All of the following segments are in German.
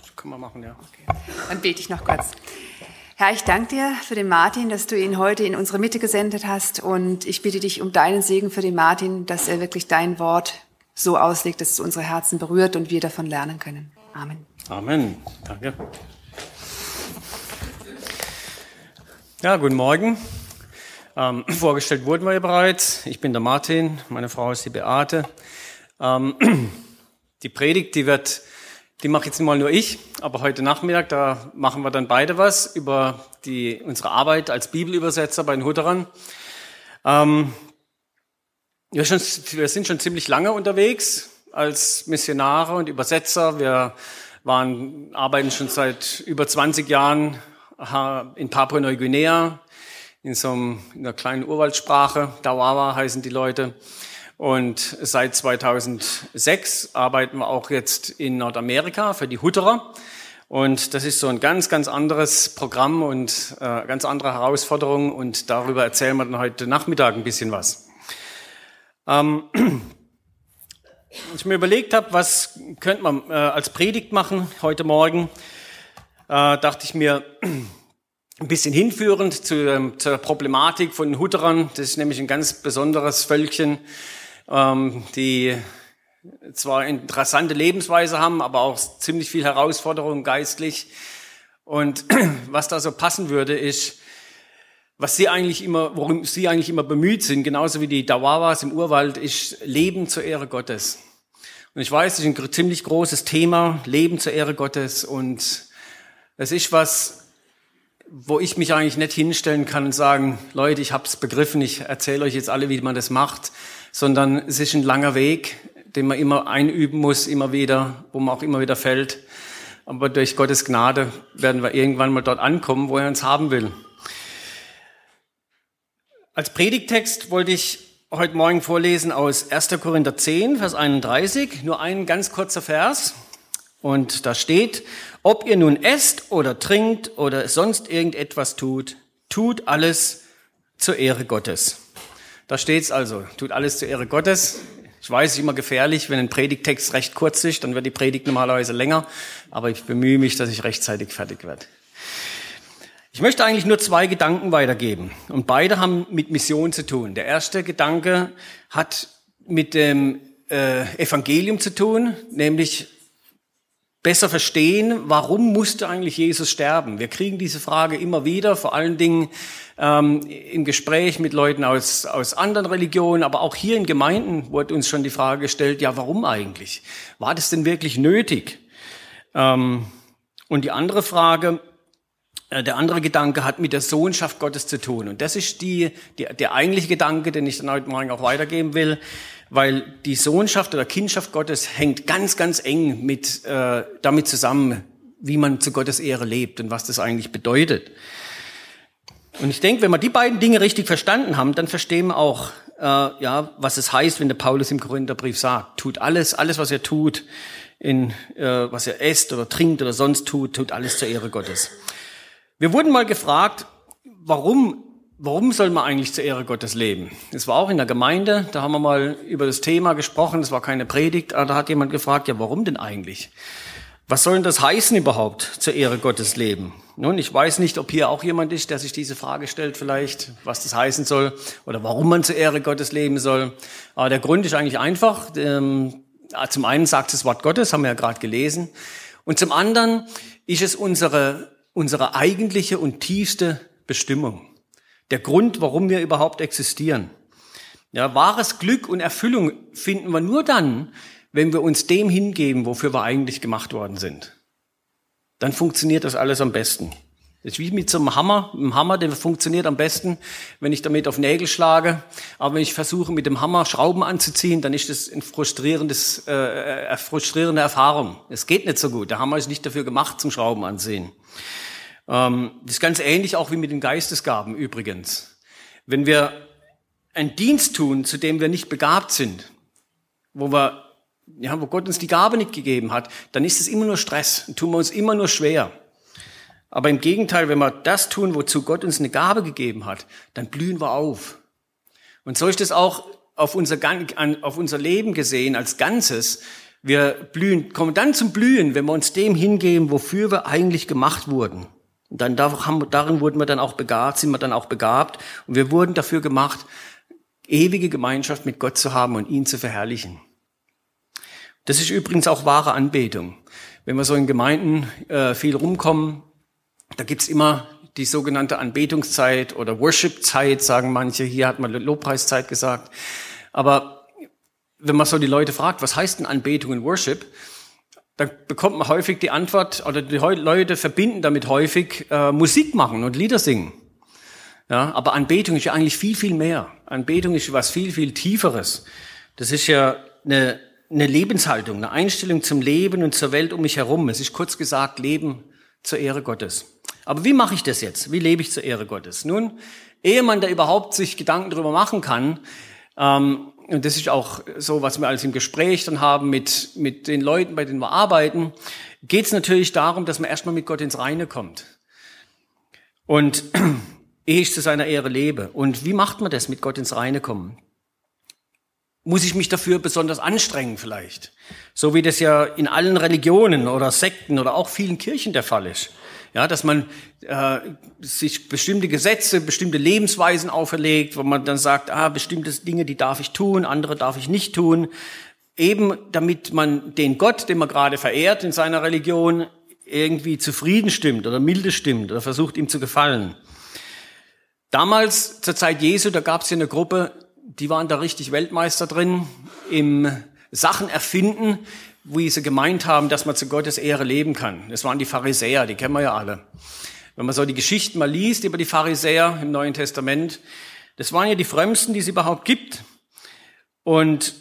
das können wir machen, ja. Okay. Dann bete ich noch kurz. Herr, ich danke dir für den Martin, dass du ihn heute in unsere Mitte gesendet hast. Und ich bitte dich um deinen Segen für den Martin, dass er wirklich dein Wort so auslegt, dass es unsere Herzen berührt und wir davon lernen können. Amen. Amen. Danke. Ja, guten Morgen. Ähm, vorgestellt wurden wir ja bereits. Ich bin der Martin, meine Frau ist die Beate. Ähm, die Predigt, die wird die mache jetzt mal nur ich, aber heute Nachmittag, da machen wir dann beide was über die, unsere Arbeit als Bibelübersetzer bei den Hutterern. Ähm, wir, schon, wir sind schon ziemlich lange unterwegs als Missionare und Übersetzer. Wir waren, arbeiten schon seit über 20 Jahren in Papua-Neuguinea, in so einem, in einer kleinen Urwaldsprache. Dawawa heißen die Leute. Und seit 2006 arbeiten wir auch jetzt in Nordamerika für die Hutterer. Und das ist so ein ganz, ganz anderes Programm und äh, ganz andere Herausforderung. Und darüber erzählen wir dann heute Nachmittag ein bisschen was. Ähm, als ich mir überlegt habe, was könnte man äh, als Predigt machen heute Morgen, äh, dachte ich mir, ein bisschen hinführend zu, ähm, zur Problematik von Hutterern. Das ist nämlich ein ganz besonderes Völkchen ähm, die zwar interessante Lebensweise haben, aber auch ziemlich viel Herausforderungen geistlich. Und was da so passen würde, ist, was sie eigentlich immer, worum sie eigentlich immer bemüht sind, genauso wie die Dawawas im Urwald, ist Leben zur Ehre Gottes. Und ich weiß, das ist ein ziemlich großes Thema, Leben zur Ehre Gottes. Und es ist was, wo ich mich eigentlich nicht hinstellen kann und sagen, Leute, ich hab's begriffen, ich erzähle euch jetzt alle, wie man das macht sondern es ist ein langer Weg, den man immer einüben muss, immer wieder, wo man auch immer wieder fällt. Aber durch Gottes Gnade werden wir irgendwann mal dort ankommen, wo er uns haben will. Als Predigtext wollte ich heute Morgen vorlesen aus 1. Korinther 10, Vers 31, nur ein ganz kurzer Vers. Und da steht, ob ihr nun esst oder trinkt oder sonst irgendetwas tut, tut alles zur Ehre Gottes. Da steht's also, tut alles zur Ehre Gottes. Ich weiß, es ist immer gefährlich, wenn ein Predigtext recht kurz ist, dann wird die Predigt normalerweise länger, aber ich bemühe mich, dass ich rechtzeitig fertig werde. Ich möchte eigentlich nur zwei Gedanken weitergeben und beide haben mit Mission zu tun. Der erste Gedanke hat mit dem äh, Evangelium zu tun, nämlich besser verstehen, warum musste eigentlich Jesus sterben? Wir kriegen diese Frage immer wieder, vor allen Dingen ähm, im Gespräch mit Leuten aus, aus anderen Religionen, aber auch hier in Gemeinden wurde uns schon die Frage gestellt, ja, warum eigentlich? War das denn wirklich nötig? Ähm, und die andere Frage, äh, der andere Gedanke hat mit der Sohnschaft Gottes zu tun. Und das ist die, die, der eigentliche Gedanke, den ich dann heute Morgen auch weitergeben will weil die Sohnschaft oder Kindschaft Gottes hängt ganz, ganz eng mit, äh, damit zusammen, wie man zu Gottes Ehre lebt und was das eigentlich bedeutet. Und ich denke, wenn wir die beiden Dinge richtig verstanden haben, dann verstehen wir auch, äh, ja, was es heißt, wenn der Paulus im Korintherbrief sagt, tut alles, alles, was er tut, in, äh, was er esst oder trinkt oder sonst tut, tut alles zur Ehre Gottes. Wir wurden mal gefragt, warum Warum soll man eigentlich zur Ehre Gottes leben? Es war auch in der Gemeinde, da haben wir mal über das Thema gesprochen, es war keine Predigt, aber da hat jemand gefragt, ja, warum denn eigentlich? Was soll denn das heißen überhaupt, zur Ehre Gottes leben? Nun, ich weiß nicht, ob hier auch jemand ist, der sich diese Frage stellt vielleicht, was das heißen soll oder warum man zur Ehre Gottes leben soll. Aber der Grund ist eigentlich einfach. Ähm, zum einen sagt das Wort Gottes, haben wir ja gerade gelesen. Und zum anderen ist es unsere, unsere eigentliche und tiefste Bestimmung der Grund, warum wir überhaupt existieren. Ja, wahres Glück und Erfüllung finden wir nur dann, wenn wir uns dem hingeben, wofür wir eigentlich gemacht worden sind. Dann funktioniert das alles am besten. Das ist wie mit so einem Hammer. Ein Hammer, der funktioniert am besten, wenn ich damit auf Nägel schlage. Aber wenn ich versuche, mit dem Hammer Schrauben anzuziehen, dann ist das ein frustrierendes, äh, äh frustrierende Erfahrung. Es geht nicht so gut. Der Hammer ist nicht dafür gemacht zum Schrauben anziehen. Ähm, das ist ganz ähnlich auch wie mit den Geistesgaben übrigens. Wenn wir einen Dienst tun, zu dem wir nicht begabt sind, wo wir, ja, wo Gott uns die Gabe nicht gegeben hat, dann ist es immer nur Stress, tun wir uns immer nur schwer. Aber im Gegenteil, wenn wir das tun, wozu Gott uns eine Gabe gegeben hat, dann blühen wir auf. Und so ist es auch auf unser, auf unser Leben gesehen als Ganzes. Wir blühen, kommen dann zum Blühen, wenn wir uns dem hingeben, wofür wir eigentlich gemacht wurden. Und dann darin wurden wir dann auch begabt, sind wir dann auch begabt. Und wir wurden dafür gemacht, ewige Gemeinschaft mit Gott zu haben und ihn zu verherrlichen. Das ist übrigens auch wahre Anbetung. Wenn wir so in Gemeinden äh, viel rumkommen, da gibt's immer die sogenannte Anbetungszeit oder Worship-Zeit, sagen manche. Hier hat man Lobpreiszeit gesagt. Aber wenn man so die Leute fragt, was heißt denn Anbetung und Worship, dann bekommt man häufig die Antwort, oder die Leute verbinden damit häufig äh, Musik machen und Lieder singen. Ja, aber Anbetung ist ja eigentlich viel, viel mehr. Anbetung ist was viel, viel Tieferes. Das ist ja eine, eine Lebenshaltung, eine Einstellung zum Leben und zur Welt um mich herum. Es ist kurz gesagt Leben zur Ehre Gottes. Aber wie mache ich das jetzt? Wie lebe ich zur Ehre Gottes? Nun, ehe man da überhaupt sich Gedanken darüber machen kann, ähm, und das ist auch so, was wir alles im Gespräch dann haben mit, mit den Leuten, bei denen wir arbeiten, geht es natürlich darum, dass man erstmal mit Gott ins Reine kommt. Und ehe ich zu seiner Ehre lebe. Und wie macht man das, mit Gott ins Reine kommen? Muss ich mich dafür besonders anstrengen vielleicht? So wie das ja in allen Religionen oder Sekten oder auch vielen Kirchen der Fall ist. Ja, dass man äh, sich bestimmte Gesetze, bestimmte Lebensweisen auferlegt, wo man dann sagt, ah, bestimmte Dinge, die darf ich tun, andere darf ich nicht tun. Eben damit man den Gott, den man gerade verehrt in seiner Religion, irgendwie zufrieden stimmt oder milde stimmt oder versucht ihm zu gefallen. Damals, zur Zeit Jesu, da gab es hier eine Gruppe, die waren da richtig Weltmeister drin im Sachen erfinden, wie sie gemeint haben, dass man zu Gottes Ehre leben kann. Das waren die Pharisäer, die kennen wir ja alle. Wenn man so die Geschichten mal liest über die Pharisäer im Neuen Testament, das waren ja die frömmsten, die es überhaupt gibt. Und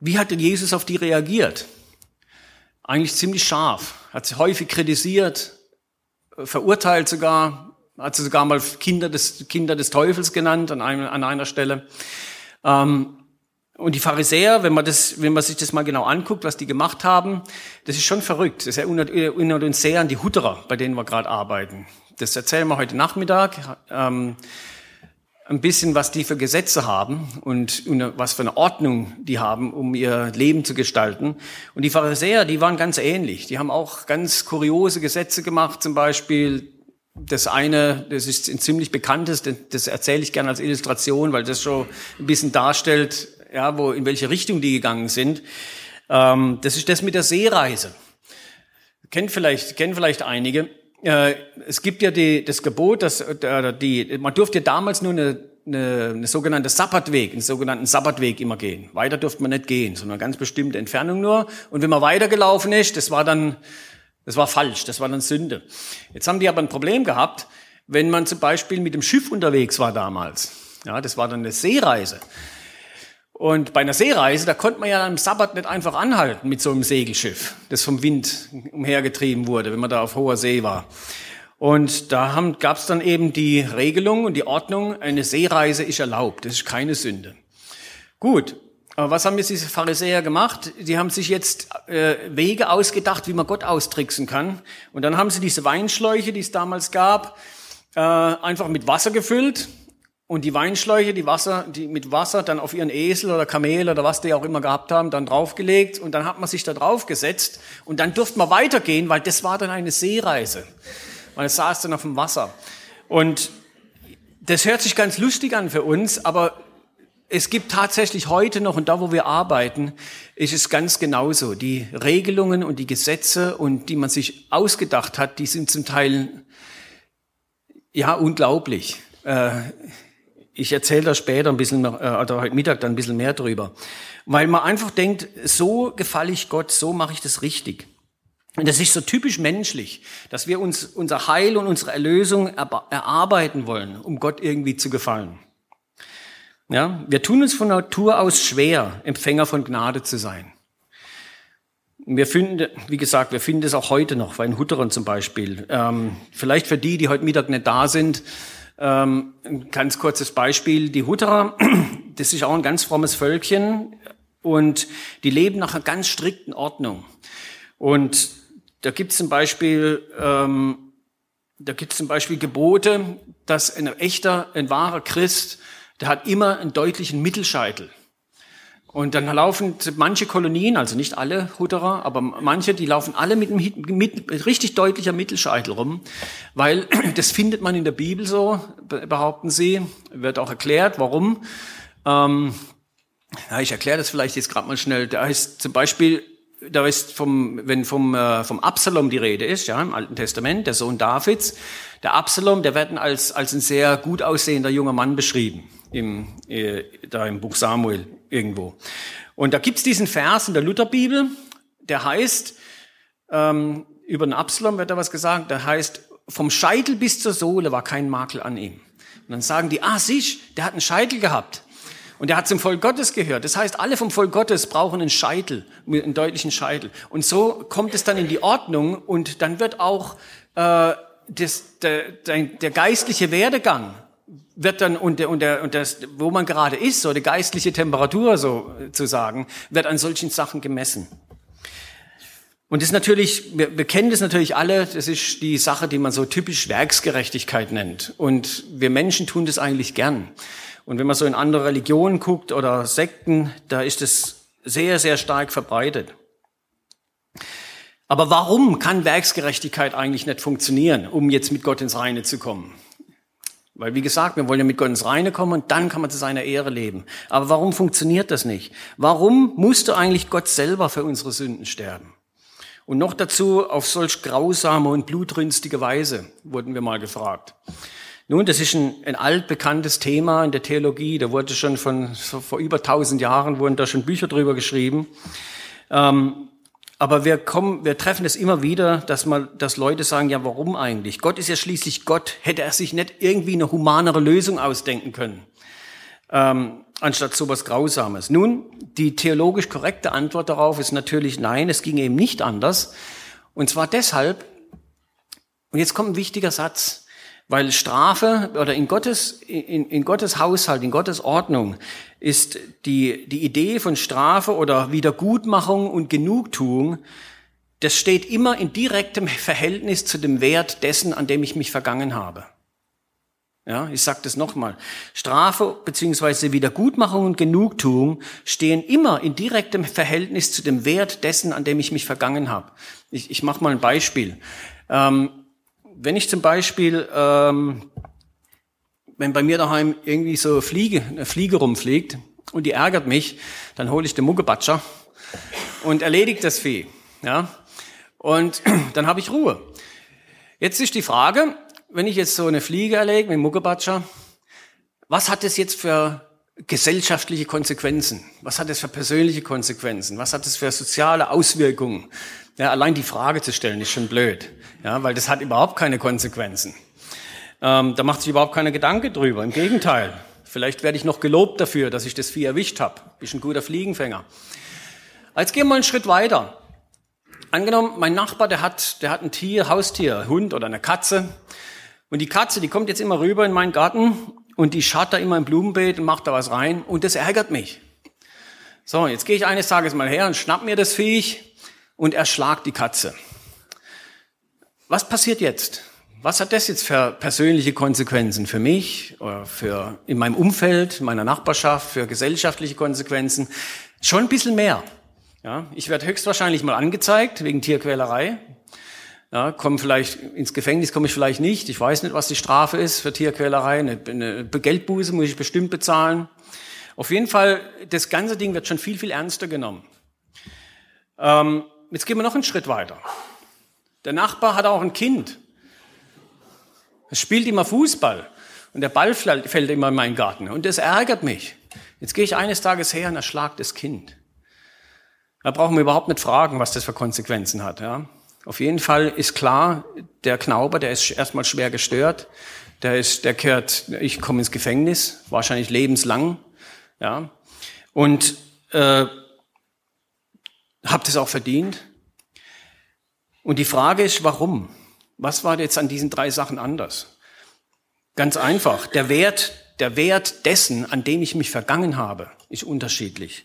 wie hat denn Jesus auf die reagiert? Eigentlich ziemlich scharf, hat sie häufig kritisiert, verurteilt sogar, hat sie sogar mal Kinder des, Kinder des Teufels genannt an, einer Stelle. Ähm, und die Pharisäer, wenn man, das, wenn man sich das mal genau anguckt, was die gemacht haben, das ist schon verrückt. Das erinnert, uns sehr an die Hutterer, bei denen wir gerade arbeiten. Das erzählen wir heute Nachmittag. Ähm, ein bisschen, was die für Gesetze haben und was für eine Ordnung die haben, um ihr Leben zu gestalten. Und die Pharisäer, die waren ganz ähnlich. Die haben auch ganz kuriose Gesetze gemacht, zum Beispiel das eine, das ist ein ziemlich bekanntes, das erzähle ich gerne als Illustration, weil das schon ein bisschen darstellt, ja, wo, in welche Richtung die gegangen sind. Ähm, das ist das mit der Seereise. Kennt vielleicht, kennen vielleicht einige. Äh, es gibt ja die, das Gebot, dass äh, die, man durfte damals nur eine, eine, eine sogenannte Sabbatweg, einen sogenannten Sabbatweg immer gehen. Weiter durfte man nicht gehen, sondern ganz bestimmte Entfernung nur. Und wenn man weitergelaufen ist, das war dann, das war falsch, das war dann Sünde. Jetzt haben die aber ein Problem gehabt, wenn man zum Beispiel mit dem Schiff unterwegs war damals. Ja, das war dann eine Seereise. Und bei einer Seereise, da konnte man ja am Sabbat nicht einfach anhalten mit so einem Segelschiff, das vom Wind umhergetrieben wurde, wenn man da auf hoher See war. Und da gab es dann eben die Regelung und die Ordnung, eine Seereise ist erlaubt, das ist keine Sünde. Gut, aber was haben jetzt diese Pharisäer gemacht? Die haben sich jetzt äh, Wege ausgedacht, wie man Gott austricksen kann. Und dann haben sie diese Weinschläuche, die es damals gab, äh, einfach mit Wasser gefüllt und die Weinschläuche, die Wasser, die mit Wasser dann auf ihren Esel oder Kamel oder was die auch immer gehabt haben, dann draufgelegt und dann hat man sich da draufgesetzt und dann durfte man weitergehen, weil das war dann eine Seereise. Man saß dann auf dem Wasser. Und das hört sich ganz lustig an für uns, aber es gibt tatsächlich heute noch, und da wo wir arbeiten, ist es ganz genauso. Die Regelungen und die Gesetze und die man sich ausgedacht hat, die sind zum Teil, ja, unglaublich. Äh, ich erzähle da später ein bisschen, äh, oder heute Mittag dann ein bisschen mehr drüber. Weil man einfach denkt, so gefalle ich Gott, so mache ich das richtig. Und das ist so typisch menschlich, dass wir uns unser Heil und unsere Erlösung erarbeiten wollen, um Gott irgendwie zu gefallen. Ja, wir tun uns von Natur aus schwer, Empfänger von Gnade zu sein. Wir finden, wie gesagt, wir finden das auch heute noch, bei den Hutterern zum Beispiel. Ähm, vielleicht für die, die heute Mittag nicht da sind, ähm, ein ganz kurzes Beispiel. Die Hutterer, das ist auch ein ganz frommes Völkchen und die leben nach einer ganz strikten Ordnung. Und da gibt es zum Beispiel, ähm, da gibt es zum Beispiel Gebote, dass ein echter, ein wahrer Christ, der hat immer einen deutlichen Mittelscheitel. Und dann laufen manche Kolonien, also nicht alle Hutterer, aber manche, die laufen alle mit einem mit, richtig deutlicher Mittelscheitel rum, weil das findet man in der Bibel so, behaupten sie, wird auch erklärt, warum. Ähm, ja, ich erkläre das vielleicht jetzt gerade mal schnell. Da ist zum Beispiel, da ist vom, wenn vom, äh, vom Absalom die Rede ist, ja, im Alten Testament, der Sohn Davids, der Absalom, der wird als, als ein sehr gut aussehender junger Mann beschrieben im, äh, da im Buch Samuel irgendwo. Und da gibt's diesen Vers in der Lutherbibel, der heißt, ähm, über den Absalom wird da was gesagt, der heißt, vom Scheitel bis zur Sohle war kein Makel an ihm. Und dann sagen die, ah, siehst, der hat einen Scheitel gehabt. Und der hat zum Volk Gottes gehört. Das heißt, alle vom Volk Gottes brauchen einen Scheitel, einen deutlichen Scheitel. Und so kommt es dann in die Ordnung und dann wird auch äh, das, der, der, der geistliche Werdegang wird dann und, der, und, der, und das, wo man gerade ist, so die geistliche Temperatur so zu sagen, wird an solchen Sachen gemessen. Und das ist natürlich, wir, wir kennen das natürlich alle, das ist die Sache, die man so typisch Werksgerechtigkeit nennt. Und wir Menschen tun das eigentlich gern. Und wenn man so in andere Religionen guckt oder Sekten, da ist es sehr, sehr stark verbreitet. Aber warum kann Werksgerechtigkeit eigentlich nicht funktionieren, um jetzt mit Gott ins Reine zu kommen? Weil, wie gesagt, wir wollen ja mit Gott ins Reine kommen und dann kann man zu seiner Ehre leben. Aber warum funktioniert das nicht? Warum musste eigentlich Gott selber für unsere Sünden sterben? Und noch dazu auf solch grausame und blutrünstige Weise, wurden wir mal gefragt. Nun, das ist ein, ein altbekanntes Thema in der Theologie. Da wurde schon von, vor über tausend Jahren wurden da schon Bücher drüber geschrieben. Ähm, aber wir kommen, wir treffen es immer wieder, dass mal, dass Leute sagen, ja, warum eigentlich? Gott ist ja schließlich Gott. Hätte er sich nicht irgendwie eine humanere Lösung ausdenken können? Ähm, anstatt sowas Grausames. Nun, die theologisch korrekte Antwort darauf ist natürlich nein, es ging eben nicht anders. Und zwar deshalb, und jetzt kommt ein wichtiger Satz, weil Strafe oder in Gottes, in, in Gottes Haushalt, in Gottes Ordnung ist die, die Idee von Strafe oder Wiedergutmachung und Genugtuung, das steht immer in direktem Verhältnis zu dem Wert dessen, an dem ich mich vergangen habe. Ja, ich sage das nochmal. Strafe beziehungsweise Wiedergutmachung und Genugtuung stehen immer in direktem Verhältnis zu dem Wert dessen, an dem ich mich vergangen habe. Ich, ich mache mal ein Beispiel. Ähm, wenn ich zum Beispiel, ähm, wenn bei mir daheim irgendwie so Fliege, eine Fliege rumfliegt und die ärgert mich, dann hole ich den Muggebatscher und erledigt das Vieh. Ja? Und dann habe ich Ruhe. Jetzt ist die Frage, wenn ich jetzt so eine Fliege erlege mit dem Muggebatscher, was hat das jetzt für gesellschaftliche Konsequenzen? Was hat das für persönliche Konsequenzen? Was hat das für soziale Auswirkungen? Ja, allein die Frage zu stellen ist schon blöd, ja, weil das hat überhaupt keine Konsequenzen. Ähm, da macht sich überhaupt keine Gedanke drüber. Im Gegenteil, vielleicht werde ich noch gelobt dafür, dass ich das Vieh erwischt habe. Bist ein guter Fliegenfänger. Jetzt gehen wir einen Schritt weiter. Angenommen, mein Nachbar, der hat, der hat ein Tier, Haustier, Hund oder eine Katze. Und die Katze, die kommt jetzt immer rüber in meinen Garten und die schaut da immer im Blumenbeet und macht da was rein und das ärgert mich. So, jetzt gehe ich eines Tages mal her und schnapp mir das Viech und erschlagt die Katze. Was passiert jetzt? Was hat das jetzt für persönliche Konsequenzen für mich oder für in meinem Umfeld, in meiner Nachbarschaft, für gesellschaftliche Konsequenzen? Schon ein bisschen mehr. Ja, ich werde höchstwahrscheinlich mal angezeigt wegen Tierquälerei. Ja, komme vielleicht ins Gefängnis komme ich vielleicht nicht. Ich weiß nicht, was die Strafe ist für Tierquälerei. Eine, eine Geldbuße muss ich bestimmt bezahlen. Auf jeden Fall, das ganze Ding wird schon viel, viel ernster genommen. Ähm, jetzt gehen wir noch einen Schritt weiter. Der Nachbar hat auch ein Kind. Es spielt immer Fußball und der Ball fällt immer in meinen Garten und das ärgert mich. Jetzt gehe ich eines Tages her und erschlag das Kind. Da brauchen wir überhaupt nicht fragen, was das für Konsequenzen hat. Ja? Auf jeden Fall ist klar, der Knauber, der ist erstmal schwer gestört. Der ist, der kehrt, ich komme ins Gefängnis, wahrscheinlich lebenslang. Ja? Und äh, habe das auch verdient. Und die Frage ist, warum? Was war jetzt an diesen drei Sachen anders? Ganz einfach. Der Wert, der Wert dessen, an dem ich mich vergangen habe, ist unterschiedlich.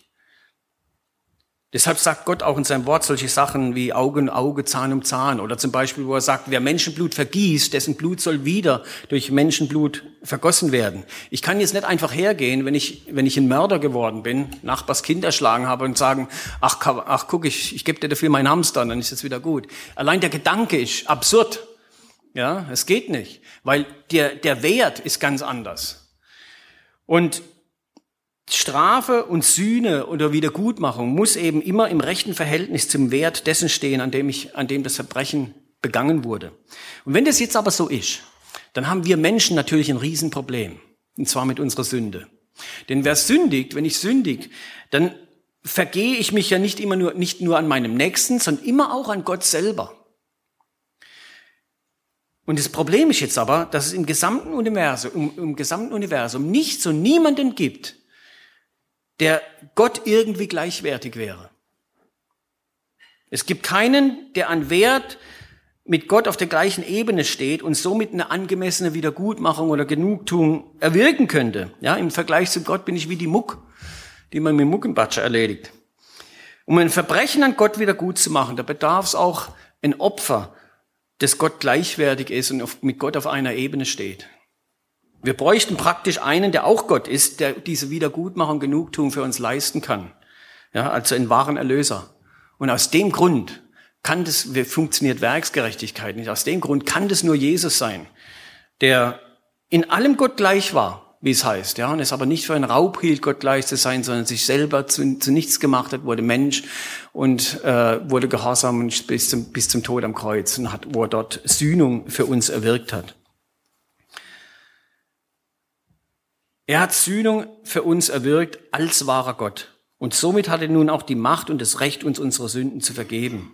Deshalb sagt Gott auch in seinem Wort solche Sachen wie Auge um Auge, Zahn um Zahn. Oder zum Beispiel, wo er sagt, wer Menschenblut vergießt, dessen Blut soll wieder durch Menschenblut vergossen werden. Ich kann jetzt nicht einfach hergehen, wenn ich, wenn ich ein Mörder geworden bin, Nachbars Kind erschlagen habe und sagen, ach, ach guck, ich, ich gebe dir dafür meinen Hamster, dann ist es wieder gut. Allein der Gedanke ist absurd. Ja, es geht nicht, weil der, der Wert ist ganz anders. Und Strafe und Sühne oder Wiedergutmachung muss eben immer im rechten Verhältnis zum Wert dessen stehen, an dem, ich, an dem das Verbrechen begangen wurde. Und wenn das jetzt aber so ist, dann haben wir Menschen natürlich ein Riesenproblem. Und zwar mit unserer Sünde. Denn wer sündigt, wenn ich sündig, dann vergehe ich mich ja nicht immer nur, nicht nur an meinem Nächsten, sondern immer auch an Gott selber. Und das Problem ist jetzt aber, dass es im gesamten Universum, im, im gesamten Universum nichts und niemanden gibt, der Gott irgendwie gleichwertig wäre. Es gibt keinen, der an Wert mit Gott auf der gleichen Ebene steht und somit eine angemessene Wiedergutmachung oder Genugtuung erwirken könnte. Ja, im Vergleich zu Gott bin ich wie die Muck, die man mit Muckenbatscher erledigt. Um ein Verbrechen an Gott wieder gut zu machen, da bedarf es auch ein Opfer, das Gott gleichwertig ist und mit Gott auf einer Ebene steht. Wir bräuchten praktisch einen, der auch Gott ist, der diese Wiedergutmachung, Genugtuung für uns leisten kann. Ja, also einen wahren Erlöser. Und aus dem Grund kann das, funktioniert Werksgerechtigkeit nicht. Aus dem Grund kann das nur Jesus sein, der in allem Gott gleich war, wie es heißt, ja, und es aber nicht für einen Raub hielt, Gott gleich zu sein, sondern sich selber zu, zu nichts gemacht hat, wurde Mensch und äh, wurde gehorsam bis zum, bis zum Tod am Kreuz und hat, wo er dort Sühnung für uns erwirkt hat. Er hat Sühnung für uns erwirkt als wahrer Gott. Und somit hat er nun auch die Macht und das Recht, uns unsere Sünden zu vergeben.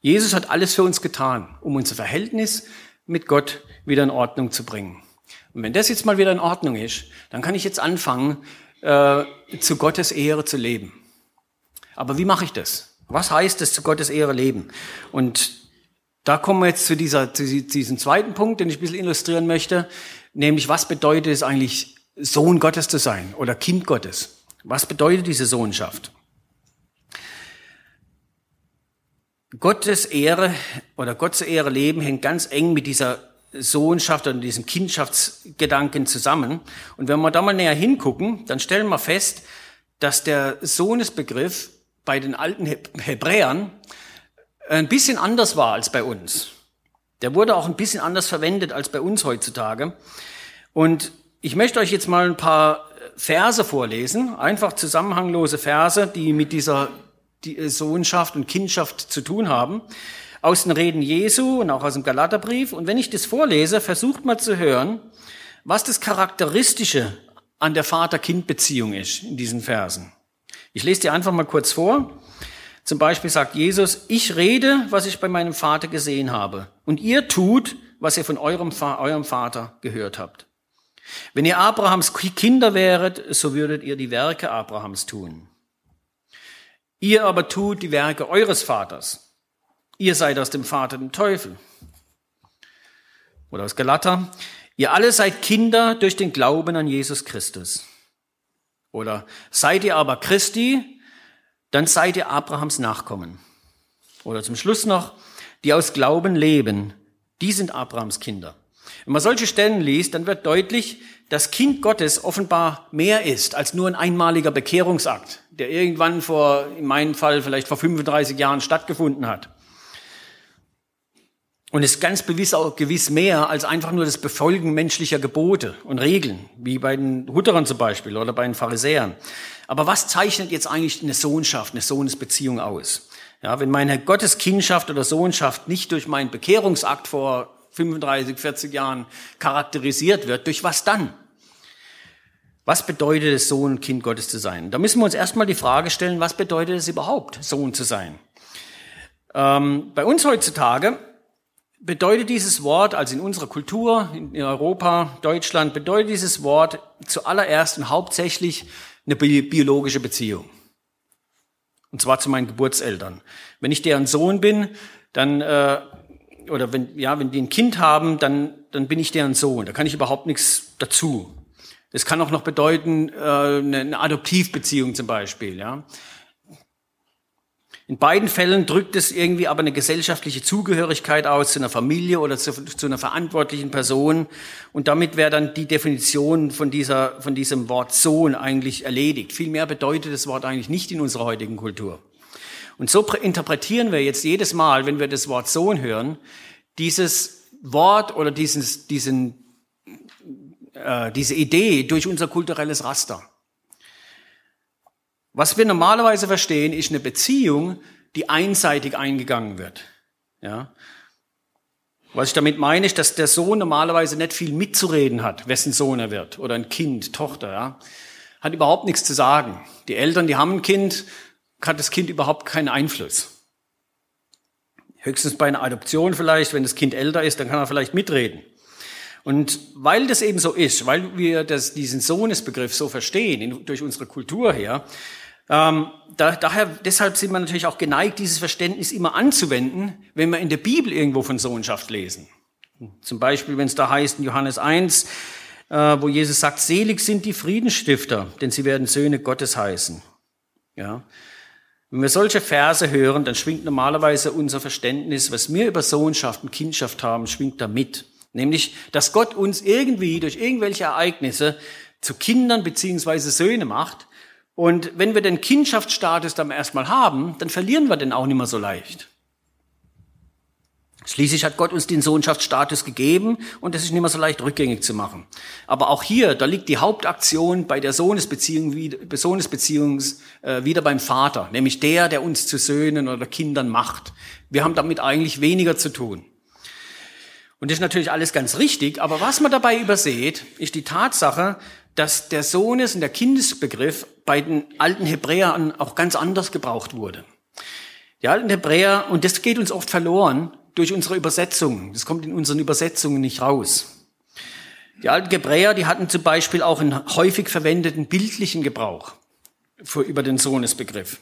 Jesus hat alles für uns getan, um unser Verhältnis mit Gott wieder in Ordnung zu bringen. Und wenn das jetzt mal wieder in Ordnung ist, dann kann ich jetzt anfangen, äh, zu Gottes Ehre zu leben. Aber wie mache ich das? Was heißt es, zu Gottes Ehre leben? Und da kommen wir jetzt zu, dieser, zu diesem zweiten Punkt, den ich ein bisschen illustrieren möchte, nämlich was bedeutet es eigentlich, Sohn Gottes zu sein oder Kind Gottes. Was bedeutet diese Sohnschaft? Gottes Ehre oder Gott zur Ehre leben hängt ganz eng mit dieser Sohnschaft oder diesem Kindschaftsgedanken zusammen. Und wenn wir da mal näher hingucken, dann stellen wir fest, dass der Sohnesbegriff bei den alten Hebräern ein bisschen anders war als bei uns. Der wurde auch ein bisschen anders verwendet als bei uns heutzutage. Und ich möchte euch jetzt mal ein paar Verse vorlesen, einfach zusammenhanglose Verse, die mit dieser Sohnschaft und Kindschaft zu tun haben, aus den Reden Jesu und auch aus dem Galaterbrief. Und wenn ich das vorlese, versucht mal zu hören, was das Charakteristische an der Vater-Kind-Beziehung ist in diesen Versen. Ich lese dir einfach mal kurz vor. Zum Beispiel sagt Jesus, ich rede, was ich bei meinem Vater gesehen habe, und ihr tut, was ihr von eurem, eurem Vater gehört habt. Wenn ihr Abrahams Kinder wäret, so würdet ihr die Werke Abrahams tun. Ihr aber tut die Werke eures Vaters. Ihr seid aus dem Vater dem Teufel. Oder aus Galater. Ihr alle seid Kinder durch den Glauben an Jesus Christus. Oder seid ihr aber Christi, dann seid ihr Abrahams Nachkommen. Oder zum Schluss noch, die aus Glauben leben, die sind Abrahams Kinder. Wenn man solche Stellen liest, dann wird deutlich, dass Kind Gottes offenbar mehr ist als nur ein einmaliger Bekehrungsakt, der irgendwann vor, in meinem Fall vielleicht vor 35 Jahren stattgefunden hat. Und ist ganz gewiss auch gewiss mehr als einfach nur das Befolgen menschlicher Gebote und Regeln, wie bei den Hutterern zum Beispiel oder bei den Pharisäern. Aber was zeichnet jetzt eigentlich eine Sohnschaft, eine Sohnesbeziehung aus? Ja, wenn meine Gotteskindschaft oder Sohnschaft nicht durch meinen Bekehrungsakt vor 35, 40 Jahren charakterisiert wird, durch was dann? Was bedeutet es, Sohn Kind Gottes zu sein? Da müssen wir uns erstmal die Frage stellen, was bedeutet es überhaupt, Sohn zu sein? Ähm, bei uns heutzutage bedeutet dieses Wort, also in unserer Kultur, in Europa, Deutschland, bedeutet dieses Wort zuallererst und hauptsächlich eine biologische Beziehung. Und zwar zu meinen Geburtseltern. Wenn ich deren Sohn bin, dann äh, oder wenn, ja, wenn die ein Kind haben, dann, dann bin ich deren Sohn. Da kann ich überhaupt nichts dazu. Das kann auch noch bedeuten, äh, eine Adoptivbeziehung zum Beispiel, ja. In beiden Fällen drückt es irgendwie aber eine gesellschaftliche Zugehörigkeit aus zu einer Familie oder zu, zu einer verantwortlichen Person. Und damit wäre dann die Definition von, dieser, von diesem Wort Sohn eigentlich erledigt. Vielmehr bedeutet das Wort eigentlich nicht in unserer heutigen Kultur. Und so interpretieren wir jetzt jedes Mal, wenn wir das Wort Sohn hören, dieses Wort oder dieses, diesen, äh, diese Idee durch unser kulturelles Raster. Was wir normalerweise verstehen, ist eine Beziehung, die einseitig eingegangen wird. Ja. Was ich damit meine, ist, dass der Sohn normalerweise nicht viel mitzureden hat, wessen Sohn er wird, oder ein Kind, Tochter, ja. Hat überhaupt nichts zu sagen. Die Eltern, die haben ein Kind, hat das Kind überhaupt keinen Einfluss. Höchstens bei einer Adoption vielleicht, wenn das Kind älter ist, dann kann er vielleicht mitreden. Und weil das eben so ist, weil wir das, diesen Sohnesbegriff so verstehen, in, durch unsere Kultur her, ähm, da, daher, deshalb sind wir natürlich auch geneigt, dieses Verständnis immer anzuwenden, wenn wir in der Bibel irgendwo von Sohnschaft lesen. Zum Beispiel, wenn es da heißt in Johannes 1, äh, wo Jesus sagt, selig sind die Friedensstifter, denn sie werden Söhne Gottes heißen. Ja. Wenn wir solche Verse hören, dann schwingt normalerweise unser Verständnis, was wir über Sohnschaft und Kindschaft haben, schwingt da mit. Nämlich, dass Gott uns irgendwie durch irgendwelche Ereignisse zu Kindern beziehungsweise Söhne macht, und wenn wir den Kindschaftsstatus dann erstmal haben, dann verlieren wir den auch nicht mehr so leicht. Schließlich hat Gott uns den Sohnschaftsstatus gegeben und das ist nicht mehr so leicht rückgängig zu machen. Aber auch hier, da liegt die Hauptaktion bei der Sohnesbeziehung, Sohnesbeziehung äh, wieder beim Vater, nämlich der, der uns zu Söhnen oder Kindern macht. Wir haben damit eigentlich weniger zu tun. Und das ist natürlich alles ganz richtig, aber was man dabei überseht, ist die Tatsache, dass der Sohnes- und der Kindesbegriff bei den alten Hebräern auch ganz anders gebraucht wurde. Die alten Hebräer, und das geht uns oft verloren durch unsere Übersetzungen, das kommt in unseren Übersetzungen nicht raus. Die alten Hebräer, die hatten zum Beispiel auch einen häufig verwendeten bildlichen Gebrauch für, über den Sohnesbegriff.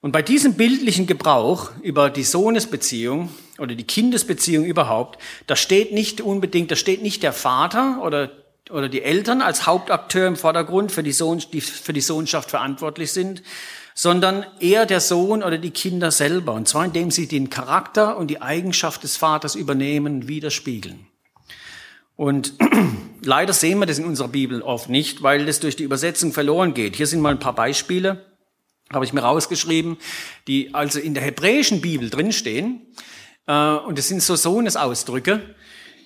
Und bei diesem bildlichen Gebrauch über die Sohnesbeziehung oder die Kindesbeziehung überhaupt, da steht nicht unbedingt, da steht nicht der Vater oder oder die Eltern als Hauptakteur im Vordergrund für die, Sohn, die für die Sohnschaft verantwortlich sind, sondern eher der Sohn oder die Kinder selber. Und zwar indem sie den Charakter und die Eigenschaft des Vaters übernehmen, widerspiegeln. Und leider sehen wir das in unserer Bibel oft nicht, weil das durch die Übersetzung verloren geht. Hier sind mal ein paar Beispiele, habe ich mir rausgeschrieben, die also in der hebräischen Bibel drinstehen. Äh, und das sind so Sohnesausdrücke,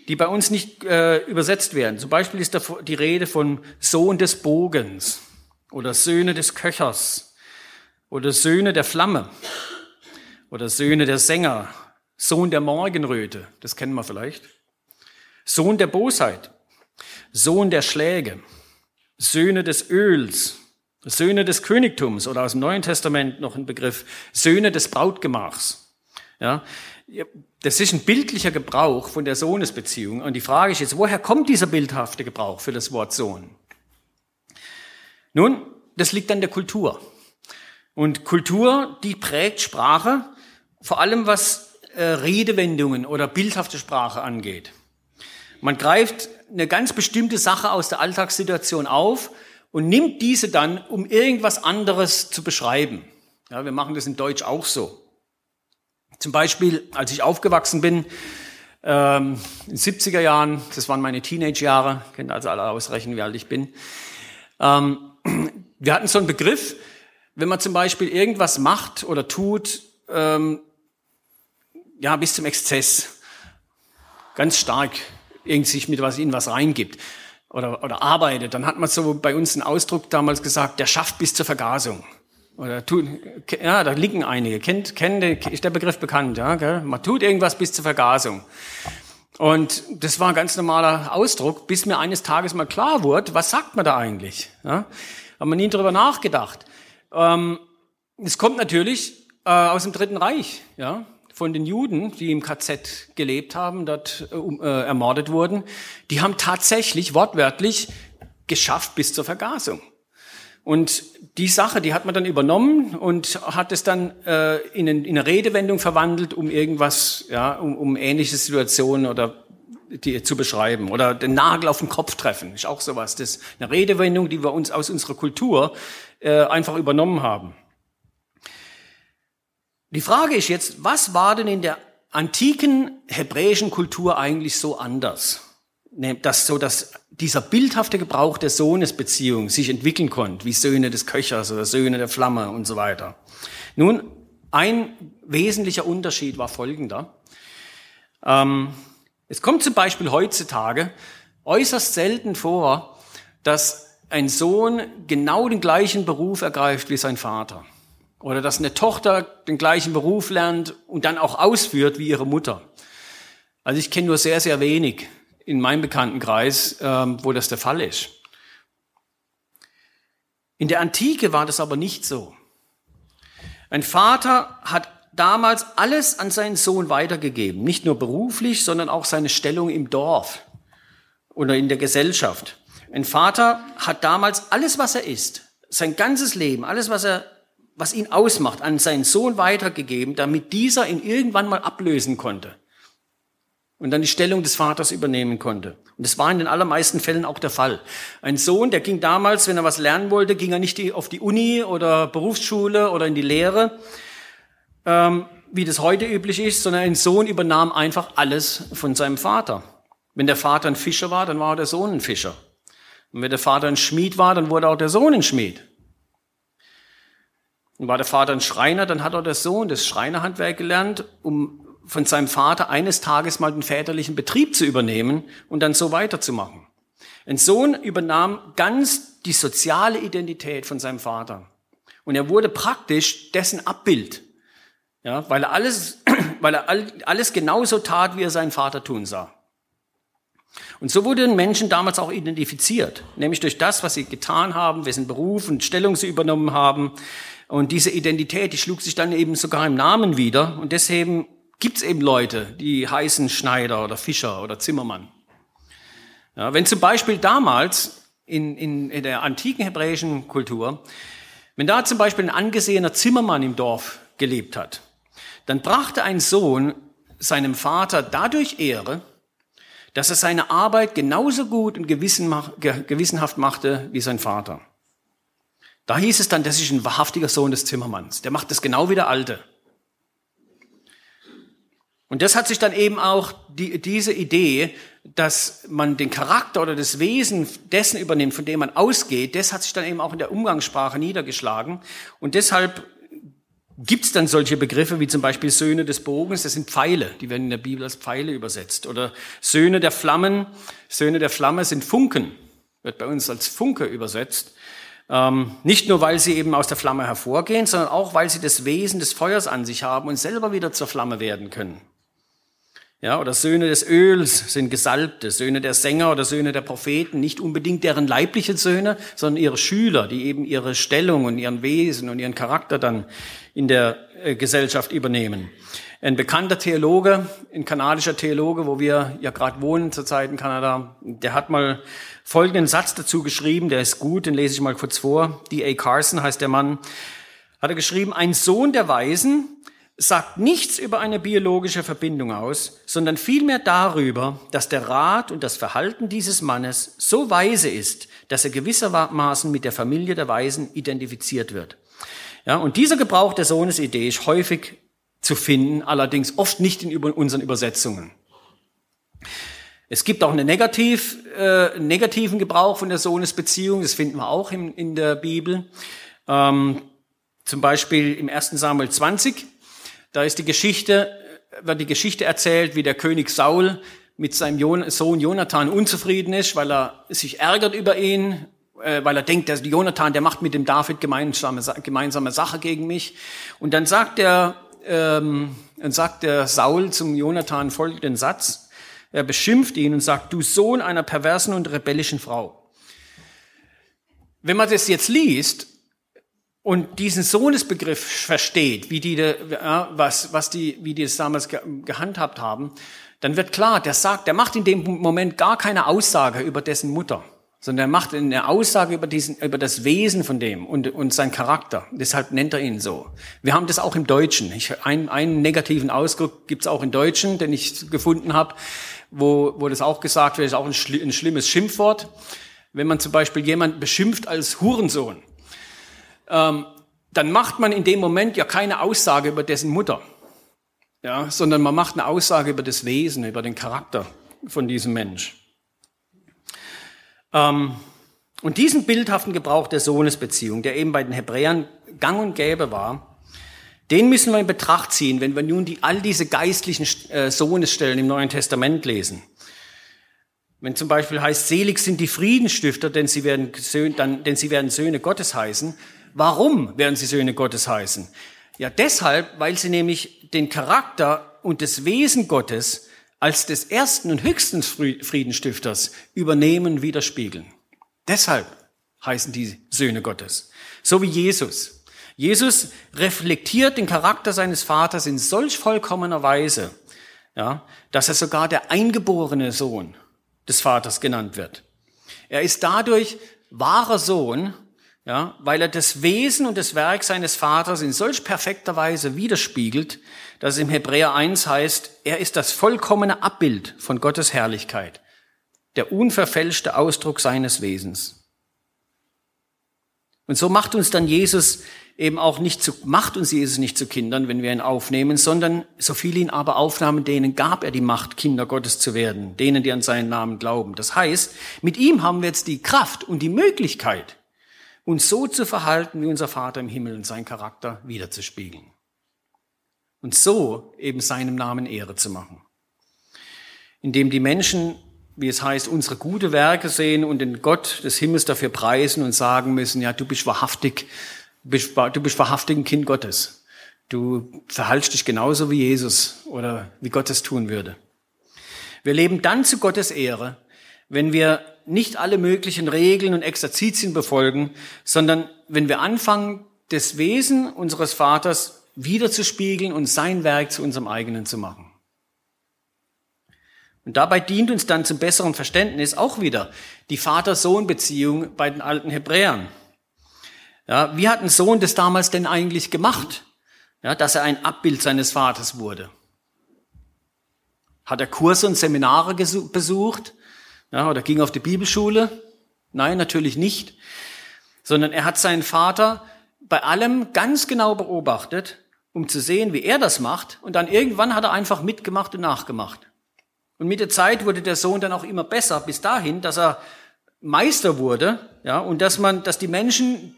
die bei uns nicht äh, übersetzt werden. Zum Beispiel ist da die Rede von Sohn des Bogens oder Söhne des Köchers oder Söhne der Flamme. Oder Söhne der Sänger, Sohn der Morgenröte, das kennen wir vielleicht, Sohn der Bosheit, Sohn der Schläge, Söhne des Öls, Söhne des Königtums. Oder aus dem Neuen Testament noch ein Begriff, Söhne des Brautgemachs. Ja, das ist ein bildlicher Gebrauch von der Sohnesbeziehung. Und die Frage ist jetzt, woher kommt dieser bildhafte Gebrauch für das Wort Sohn? Nun, das liegt an der Kultur. Und Kultur, die prägt Sprache, vor allem was äh, Redewendungen oder bildhafte Sprache angeht. Man greift eine ganz bestimmte Sache aus der Alltagssituation auf und nimmt diese dann, um irgendwas anderes zu beschreiben. Ja, wir machen das in Deutsch auch so. Zum Beispiel, als ich aufgewachsen bin, ähm, in den 70er Jahren, das waren meine Teenage-Jahre, könnt also alle ausrechnen, wie alt ich bin. Ähm, wir hatten so einen Begriff, wenn man zum Beispiel irgendwas macht oder tut, ähm, ja, bis zum Exzess, ganz stark irgendwie sich mit was in was reingibt oder, oder arbeitet, dann hat man so bei uns einen Ausdruck damals gesagt, der schafft bis zur Vergasung. Oder tut, ja, da liegen einige. Kennt, kennt, ist der Begriff bekannt, ja, gell? Man tut irgendwas bis zur Vergasung. Und das war ein ganz normaler Ausdruck, bis mir eines Tages mal klar wurde, was sagt man da eigentlich? Ja? Haben wir nie drüber nachgedacht. Ähm, es kommt natürlich äh, aus dem Dritten Reich, ja, von den Juden, die im KZ gelebt haben, dort äh, äh, ermordet wurden. Die haben tatsächlich wortwörtlich geschafft bis zur Vergasung. Und die Sache, die hat man dann übernommen und hat es dann äh, in, in, eine Redewendung verwandelt, um irgendwas, ja, um, um ähnliche Situationen oder die zu beschreiben. Oder den Nagel auf den Kopf treffen, ist auch sowas. Das ist eine Redewendung, die wir uns aus unserer Kultur äh, einfach übernommen haben. Die Frage ist jetzt, was war denn in der antiken hebräischen Kultur eigentlich so anders? Dass so, dass dieser bildhafte Gebrauch der Sohnesbeziehung sich entwickeln konnte, wie Söhne des Köchers oder Söhne der Flamme und so weiter. Nun, ein wesentlicher Unterschied war folgender. Ähm, es kommt zum Beispiel heutzutage äußerst selten vor, dass ein Sohn genau den gleichen Beruf ergreift wie sein Vater. Oder dass eine Tochter den gleichen Beruf lernt und dann auch ausführt wie ihre Mutter. Also ich kenne nur sehr, sehr wenig in meinem Bekanntenkreis, ähm, wo das der Fall ist. In der Antike war das aber nicht so. Ein Vater hat damals alles an seinen Sohn weitergegeben, nicht nur beruflich, sondern auch seine Stellung im Dorf oder in der Gesellschaft. Ein Vater hat damals alles, was er ist, sein ganzes Leben, alles, was er, was ihn ausmacht, an seinen Sohn weitergegeben, damit dieser ihn irgendwann mal ablösen konnte und dann die Stellung des Vaters übernehmen konnte. Und das war in den allermeisten Fällen auch der Fall. Ein Sohn, der ging damals, wenn er was lernen wollte, ging er nicht auf die Uni oder Berufsschule oder in die Lehre, ähm, wie das heute üblich ist, sondern ein Sohn übernahm einfach alles von seinem Vater. Wenn der Vater ein Fischer war, dann war der Sohn ein Fischer. Und wenn der Vater ein Schmied war, dann wurde auch der Sohn ein Schmied. Und war der Vater ein Schreiner, dann hat auch der Sohn das Schreinerhandwerk gelernt, um von seinem Vater eines Tages mal den väterlichen Betrieb zu übernehmen und dann so weiterzumachen. Ein Sohn übernahm ganz die soziale Identität von seinem Vater. Und er wurde praktisch dessen Abbild. Ja, weil er alles, weil er alles genauso tat, wie er seinen Vater tun sah. Und so wurden Menschen damals auch identifiziert, nämlich durch das, was sie getan haben, wessen Beruf und Stellung sie übernommen haben. Und diese Identität, die schlug sich dann eben sogar im Namen wieder. Und deswegen gibt es eben Leute, die heißen Schneider oder Fischer oder Zimmermann. Ja, wenn zum Beispiel damals in, in, in der antiken hebräischen Kultur, wenn da zum Beispiel ein angesehener Zimmermann im Dorf gelebt hat, dann brachte ein Sohn seinem Vater dadurch Ehre, dass er seine Arbeit genauso gut und gewissenhaft machte wie sein Vater. Da hieß es dann, das ist ein wahrhaftiger Sohn des Zimmermanns. Der macht das genau wie der Alte. Und das hat sich dann eben auch die, diese Idee, dass man den Charakter oder das Wesen dessen übernimmt, von dem man ausgeht, das hat sich dann eben auch in der Umgangssprache niedergeschlagen. Und deshalb gibt es dann solche Begriffe wie zum Beispiel Söhne des Bogens, das sind Pfeile, die werden in der Bibel als Pfeile übersetzt. Oder Söhne der Flammen, Söhne der Flamme sind Funken, wird bei uns als Funke übersetzt. Ähm, nicht nur, weil sie eben aus der Flamme hervorgehen, sondern auch, weil sie das Wesen des Feuers an sich haben und selber wieder zur Flamme werden können. Ja, oder Söhne des Öls sind Gesalbte, Söhne der Sänger oder Söhne der Propheten, nicht unbedingt deren leibliche Söhne, sondern ihre Schüler, die eben ihre Stellung und ihren Wesen und ihren Charakter dann in der äh, Gesellschaft übernehmen. Ein bekannter Theologe, ein kanadischer Theologe, wo wir ja gerade wohnen zurzeit in Kanada, der hat mal folgenden Satz dazu geschrieben, der ist gut, den lese ich mal kurz vor. D.A. Carson heißt der Mann, hat er geschrieben, ein Sohn der Weisen sagt nichts über eine biologische Verbindung aus, sondern vielmehr darüber, dass der Rat und das Verhalten dieses Mannes so weise ist, dass er gewissermaßen mit der Familie der Weisen identifiziert wird. Ja, und dieser Gebrauch der Sohnesidee ist häufig zu finden, allerdings oft nicht in unseren Übersetzungen. Es gibt auch einen negativ, äh, negativen Gebrauch von der Sohnesbeziehung, das finden wir auch in, in der Bibel. Ähm, zum Beispiel im 1. Samuel 20, da ist die Geschichte, wird die Geschichte erzählt, wie der König Saul mit seinem Sohn Jonathan unzufrieden ist, weil er sich ärgert über ihn, äh, weil er denkt, dass Jonathan, der macht mit dem David gemeinsame, gemeinsame Sache gegen mich. Und dann sagt der, ähm, dann sagt der Saul zum Jonathan folgenden Satz. Er beschimpft ihn und sagt, du Sohn einer perversen und rebellischen Frau. Wenn man das jetzt liest, und diesen Sohnesbegriff versteht, wie die, ja, was, was die, wie die es damals gehandhabt haben, dann wird klar, der sagt, der macht in dem Moment gar keine Aussage über dessen Mutter, sondern er macht eine Aussage über diesen, über das Wesen von dem und, und sein Charakter. Deshalb nennt er ihn so. Wir haben das auch im Deutschen. Ich, ein, einen negativen Ausdruck gibt's auch im Deutschen, den ich gefunden habe, wo, wo das auch gesagt wird, ist auch ein, ein schlimmes Schimpfwort. Wenn man zum Beispiel jemanden beschimpft als Hurensohn, ähm, dann macht man in dem Moment ja keine Aussage über dessen Mutter, ja, sondern man macht eine Aussage über das Wesen, über den Charakter von diesem Mensch. Ähm, und diesen bildhaften Gebrauch der Sohnesbeziehung, der eben bei den Hebräern gang und gäbe war, den müssen wir in Betracht ziehen, wenn wir nun die, all diese geistlichen äh, Sohnesstellen im Neuen Testament lesen. Wenn zum Beispiel heißt, selig sind die Friedensstifter, denn sie werden, denn sie werden Söhne Gottes heißen. Warum werden sie Söhne Gottes heißen? Ja, deshalb, weil sie nämlich den Charakter und das Wesen Gottes als des ersten und höchsten Friedenstifters übernehmen, widerspiegeln. Deshalb heißen die Söhne Gottes. So wie Jesus. Jesus reflektiert den Charakter seines Vaters in solch vollkommener Weise, ja, dass er sogar der eingeborene Sohn des Vaters genannt wird. Er ist dadurch wahrer Sohn, ja, weil er das Wesen und das Werk seines Vaters in solch perfekter Weise widerspiegelt, dass es im Hebräer 1 heißt, er ist das vollkommene Abbild von Gottes Herrlichkeit, der unverfälschte Ausdruck seines Wesens. Und so macht uns dann Jesus eben auch nicht zu, macht uns Jesus nicht zu Kindern, wenn wir ihn aufnehmen, sondern so viel ihn aber aufnahmen, denen gab er die Macht, Kinder Gottes zu werden, denen, die an seinen Namen glauben. Das heißt, mit ihm haben wir jetzt die Kraft und die Möglichkeit, uns so zu verhalten, wie unser Vater im Himmel und seinen Charakter wiederzuspiegeln. Und so eben seinem Namen Ehre zu machen. Indem die Menschen, wie es heißt, unsere gute Werke sehen und den Gott des Himmels dafür preisen und sagen müssen, ja, du bist wahrhaftig Du bist, wahrhaftig ein Kind Gottes. Du verhaltst dich genauso wie Jesus oder wie Gott es tun würde. Wir leben dann zu Gottes Ehre, wenn wir nicht alle möglichen Regeln und Exerzitien befolgen, sondern wenn wir anfangen, das Wesen unseres Vaters wiederzuspiegeln und sein Werk zu unserem eigenen zu machen. Und dabei dient uns dann zum besseren Verständnis auch wieder die Vater-Sohn-Beziehung bei den alten Hebräern. Ja, wie hat ein Sohn das damals denn eigentlich gemacht, ja, dass er ein Abbild seines Vaters wurde? Hat er Kurse und Seminare besucht? Ja, oder ging auf die Bibelschule? Nein, natürlich nicht. Sondern er hat seinen Vater bei allem ganz genau beobachtet, um zu sehen, wie er das macht. Und dann irgendwann hat er einfach mitgemacht und nachgemacht. Und mit der Zeit wurde der Sohn dann auch immer besser, bis dahin, dass er Meister wurde, ja, und dass man, dass die Menschen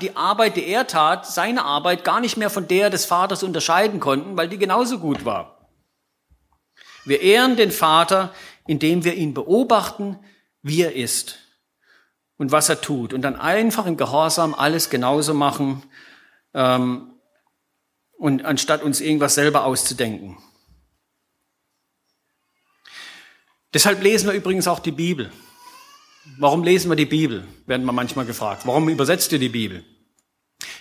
die Arbeit, die er tat, seine Arbeit gar nicht mehr von der des Vaters unterscheiden konnten, weil die genauso gut war. Wir ehren den Vater, indem wir ihn beobachten, wie er ist und was er tut, und dann einfach im Gehorsam alles genauso machen, ähm, und anstatt uns irgendwas selber auszudenken. Deshalb lesen wir übrigens auch die Bibel. Warum lesen wir die Bibel? Werden wir manchmal gefragt. Warum übersetzt ihr die Bibel?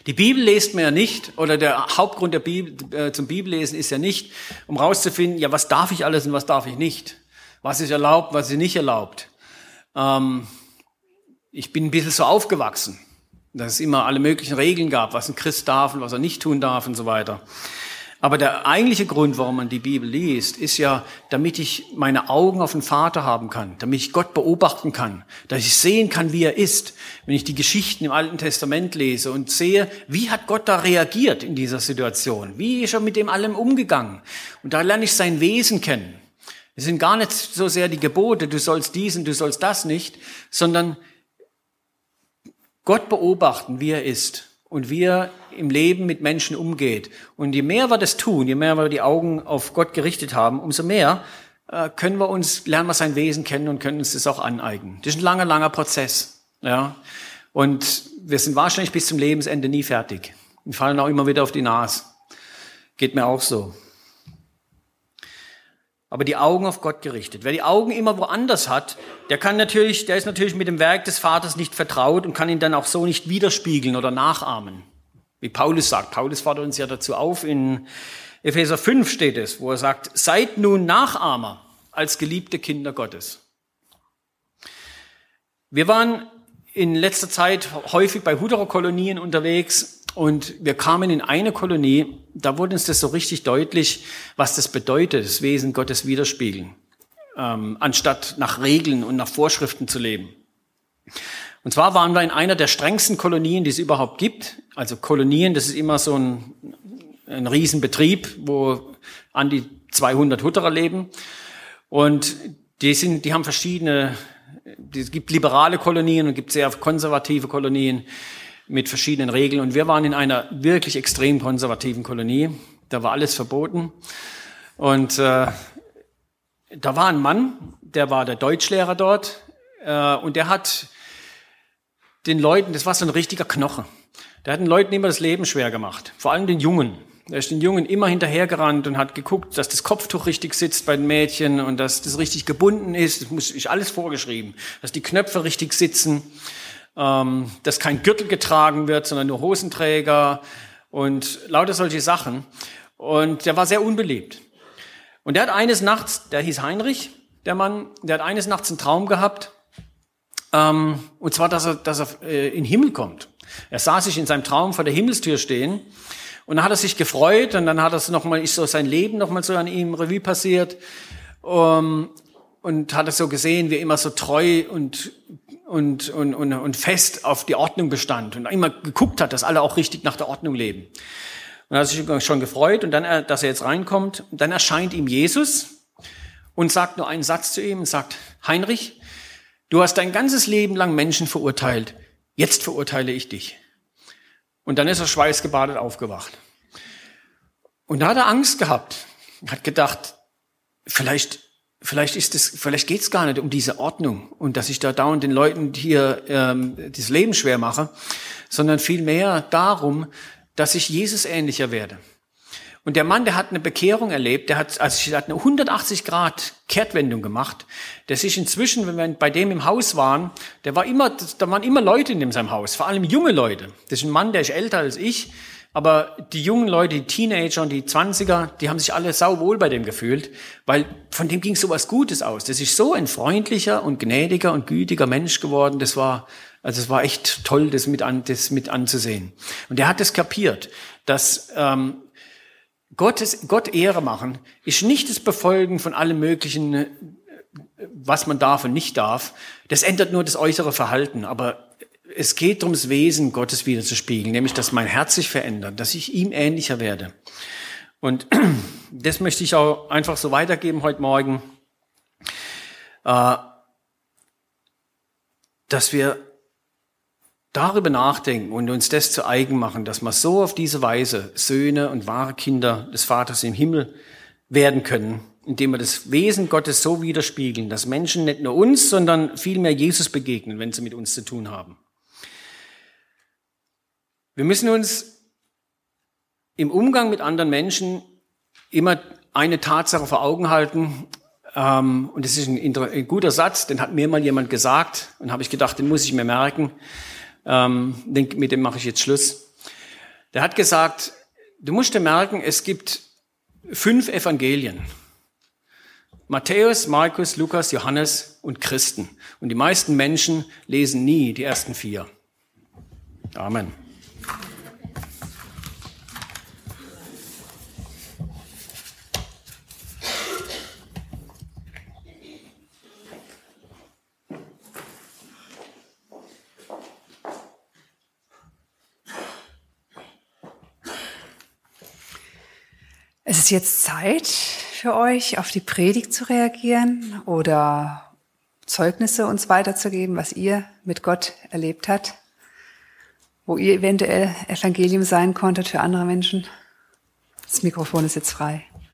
Die Bibel lest man ja nicht, oder der Hauptgrund der Bibel, äh, zum Bibellesen ist ja nicht, um rauszufinden, ja, was darf ich alles und was darf ich nicht? Was ist erlaubt, was ist nicht erlaubt? Ähm, ich bin ein bisschen so aufgewachsen, dass es immer alle möglichen Regeln gab, was ein Christ darf und was er nicht tun darf und so weiter. Aber der eigentliche Grund, warum man die Bibel liest, ist ja, damit ich meine Augen auf den Vater haben kann, damit ich Gott beobachten kann, dass ich sehen kann, wie er ist. Wenn ich die Geschichten im Alten Testament lese und sehe, wie hat Gott da reagiert in dieser Situation? Wie ist er mit dem allem umgegangen? Und da lerne ich sein Wesen kennen. Es sind gar nicht so sehr die Gebote, du sollst diesen, du sollst das nicht, sondern Gott beobachten, wie er ist und wie er im Leben mit Menschen umgeht. Und je mehr wir das tun, je mehr wir die Augen auf Gott gerichtet haben, umso mehr äh, können wir uns, lernen wir sein Wesen kennen und können uns das auch aneignen. Das ist ein langer, langer Prozess. Ja. Und wir sind wahrscheinlich bis zum Lebensende nie fertig. Wir fallen auch immer wieder auf die Nase. Geht mir auch so. Aber die Augen auf Gott gerichtet. Wer die Augen immer woanders hat, der kann natürlich, der ist natürlich mit dem Werk des Vaters nicht vertraut und kann ihn dann auch so nicht widerspiegeln oder nachahmen. Wie Paulus sagt. Paulus fordert uns ja dazu auf, in Epheser 5 steht es, wo er sagt, seid nun Nachahmer als geliebte Kinder Gottes. Wir waren in letzter Zeit häufig bei Huderer-Kolonien unterwegs und wir kamen in eine Kolonie, da wurde uns das so richtig deutlich, was das bedeutet, das Wesen Gottes widerspiegeln, ähm, anstatt nach Regeln und nach Vorschriften zu leben. Und zwar waren wir in einer der strengsten Kolonien, die es überhaupt gibt. Also Kolonien, das ist immer so ein, ein Riesenbetrieb, wo an die 200 Hutterer leben. Und die sind, die haben verschiedene, es gibt liberale Kolonien und gibt sehr konservative Kolonien mit verschiedenen Regeln. Und wir waren in einer wirklich extrem konservativen Kolonie. Da war alles verboten. Und äh, da war ein Mann, der war der Deutschlehrer dort, äh, und der hat den Leuten, das war so ein richtiger Knochen, der hat den Leuten immer das Leben schwer gemacht, vor allem den Jungen. Er ist den Jungen immer hinterhergerannt und hat geguckt, dass das Kopftuch richtig sitzt bei den Mädchen und dass das richtig gebunden ist. Das muss ich alles vorgeschrieben. Dass die Knöpfe richtig sitzen, ähm, dass kein Gürtel getragen wird, sondern nur Hosenträger und lauter solche Sachen. Und der war sehr unbeliebt. Und der hat eines Nachts, der hieß Heinrich, der Mann, der hat eines Nachts einen Traum gehabt, ähm, und zwar, dass er, dass er äh, in den Himmel kommt. Er sah sich in seinem Traum vor der Himmelstür stehen und dann hat er sich gefreut und dann hat er noch mal, ist so sein Leben noch mal so an ihm Revue passiert um, und hat er so gesehen, wie er immer so treu und und, und, und, und fest auf die Ordnung bestand und immer geguckt hat, dass alle auch richtig nach der Ordnung leben. Und er hat sich schon gefreut und dann, äh, dass er jetzt reinkommt. Dann erscheint ihm Jesus und sagt nur einen Satz zu ihm und sagt, Heinrich, du hast dein ganzes Leben lang Menschen verurteilt. Jetzt verurteile ich dich. Und dann ist er schweißgebadet aufgewacht. Und da hat er Angst gehabt, hat gedacht, vielleicht, vielleicht ist es, vielleicht geht es gar nicht um diese Ordnung und dass ich da dauernd den Leuten hier ähm, das Leben schwer mache, sondern vielmehr darum, dass ich Jesus ähnlicher werde. Und der Mann, der hat eine Bekehrung erlebt, der hat, also der hat eine 180 Grad Kehrtwendung gemacht, der sich inzwischen, wenn wir bei dem im Haus waren, der war immer, da waren immer Leute in seinem Haus, vor allem junge Leute. Das ist ein Mann, der ist älter als ich, aber die jungen Leute, die Teenager und die Zwanziger, die haben sich alle sauwohl bei dem gefühlt, weil von dem ging so was Gutes aus. Das ist so ein freundlicher und gnädiger und gütiger Mensch geworden. Das war, also es war echt toll, das mit, an, das mit anzusehen. Und er hat es kapiert, dass ähm, Gottes, Gott Ehre machen ist nicht das Befolgen von allem Möglichen, was man darf und nicht darf. Das ändert nur das äußere Verhalten. Aber es geht das Wesen Gottes wieder zu spiegeln, nämlich, dass mein Herz sich verändert, dass ich ihm ähnlicher werde. Und das möchte ich auch einfach so weitergeben heute Morgen, äh, dass wir darüber nachdenken und uns das zu eigen machen, dass wir so auf diese Weise Söhne und wahre Kinder des Vaters im Himmel werden können, indem wir das Wesen Gottes so widerspiegeln, dass Menschen nicht nur uns, sondern vielmehr Jesus begegnen, wenn sie mit uns zu tun haben. Wir müssen uns im Umgang mit anderen Menschen immer eine Tatsache vor Augen halten, ähm, und das ist ein, guter Satz, den hat mir mal jemand gesagt und habe ich gedacht, den muss ich mir merken ähm, mit dem mache ich jetzt Schluss. Der hat gesagt, du musst dir merken, es gibt fünf Evangelien. Matthäus, Markus, Lukas, Johannes und Christen. Und die meisten Menschen lesen nie die ersten vier. Amen. Es ist jetzt Zeit für euch, auf die Predigt zu reagieren oder Zeugnisse uns weiterzugeben, was ihr mit Gott erlebt habt, wo ihr eventuell Evangelium sein konntet für andere Menschen. Das Mikrofon ist jetzt frei.